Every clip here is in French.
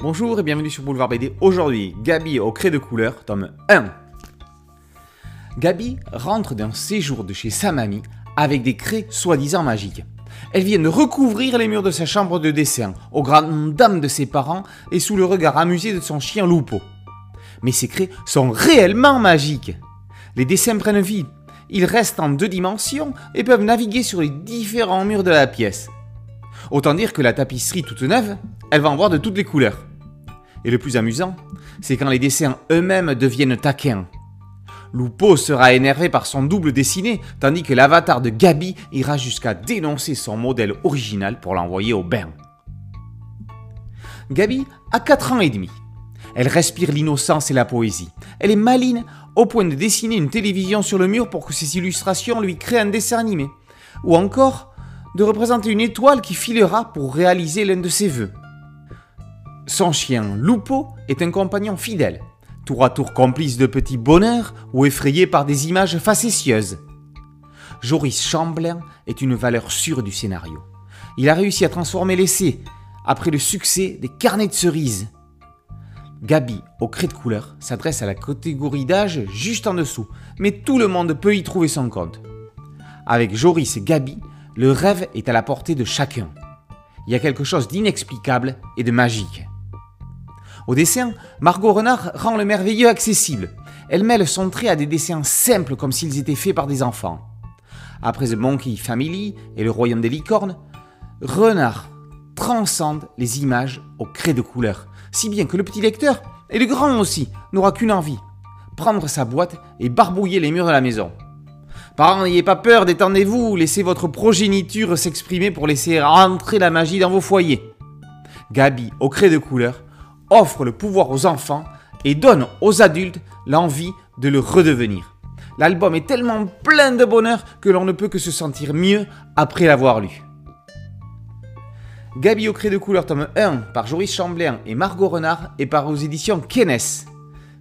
Bonjour et bienvenue sur Boulevard BD. Aujourd'hui, Gabi au craie de couleur, tome 1. Gabi rentre d'un séjour de chez sa mamie avec des craies soi-disant magiques. Elle vient de recouvrir les murs de sa chambre de dessin, aux grandes dames de ses parents et sous le regard amusé de son chien Lupo. Mais ces craies sont réellement magiques. Les dessins prennent vie. Ils restent en deux dimensions et peuvent naviguer sur les différents murs de la pièce. Autant dire que la tapisserie toute neuve, elle va en voir de toutes les couleurs. Et le plus amusant, c'est quand les dessins eux-mêmes deviennent taquins. Lupo sera énervé par son double dessiné, tandis que l'avatar de Gabi ira jusqu'à dénoncer son modèle original pour l'envoyer au bain. Gabi a 4 ans et demi. Elle respire l'innocence et la poésie. Elle est maline au point de dessiner une télévision sur le mur pour que ses illustrations lui créent un dessin animé. Ou encore de représenter une étoile qui filera pour réaliser l'un de ses vœux. Son chien Lupo est un compagnon fidèle, tour à tour complice de petits bonheurs ou effrayé par des images facétieuses. Joris Chamblin est une valeur sûre du scénario. Il a réussi à transformer l'essai après le succès des carnets de cerises. Gabi, au craie de couleur, s'adresse à la catégorie d'âge juste en dessous, mais tout le monde peut y trouver son compte. Avec Joris et Gabi, le rêve est à la portée de chacun. Il y a quelque chose d'inexplicable et de magique. Au dessin, Margot Renard rend le merveilleux accessible. Elle mêle son trait à des dessins simples comme s'ils étaient faits par des enfants. Après The Monkey Family et Le Royaume des licornes, Renard transcende les images au craie de couleur, si bien que le petit lecteur, et le grand aussi, n'aura qu'une envie, prendre sa boîte et barbouiller les murs de la maison. Parents, n'ayez pas peur, détendez-vous, laissez votre progéniture s'exprimer pour laisser rentrer la magie dans vos foyers. Gabi, au craie de couleur, offre le pouvoir aux enfants et donne aux adultes l'envie de le redevenir. L'album est tellement plein de bonheur que l'on ne peut que se sentir mieux après l'avoir lu. Gabi au craie de couleur tome 1 par Joris Chamblin et Margot Renard et par aux éditions Kennes.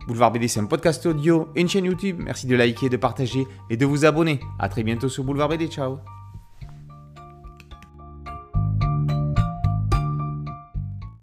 Boulevard BD c'est un podcast audio une chaîne YouTube. Merci de liker, de partager et de vous abonner. A très bientôt sur Boulevard BD. Ciao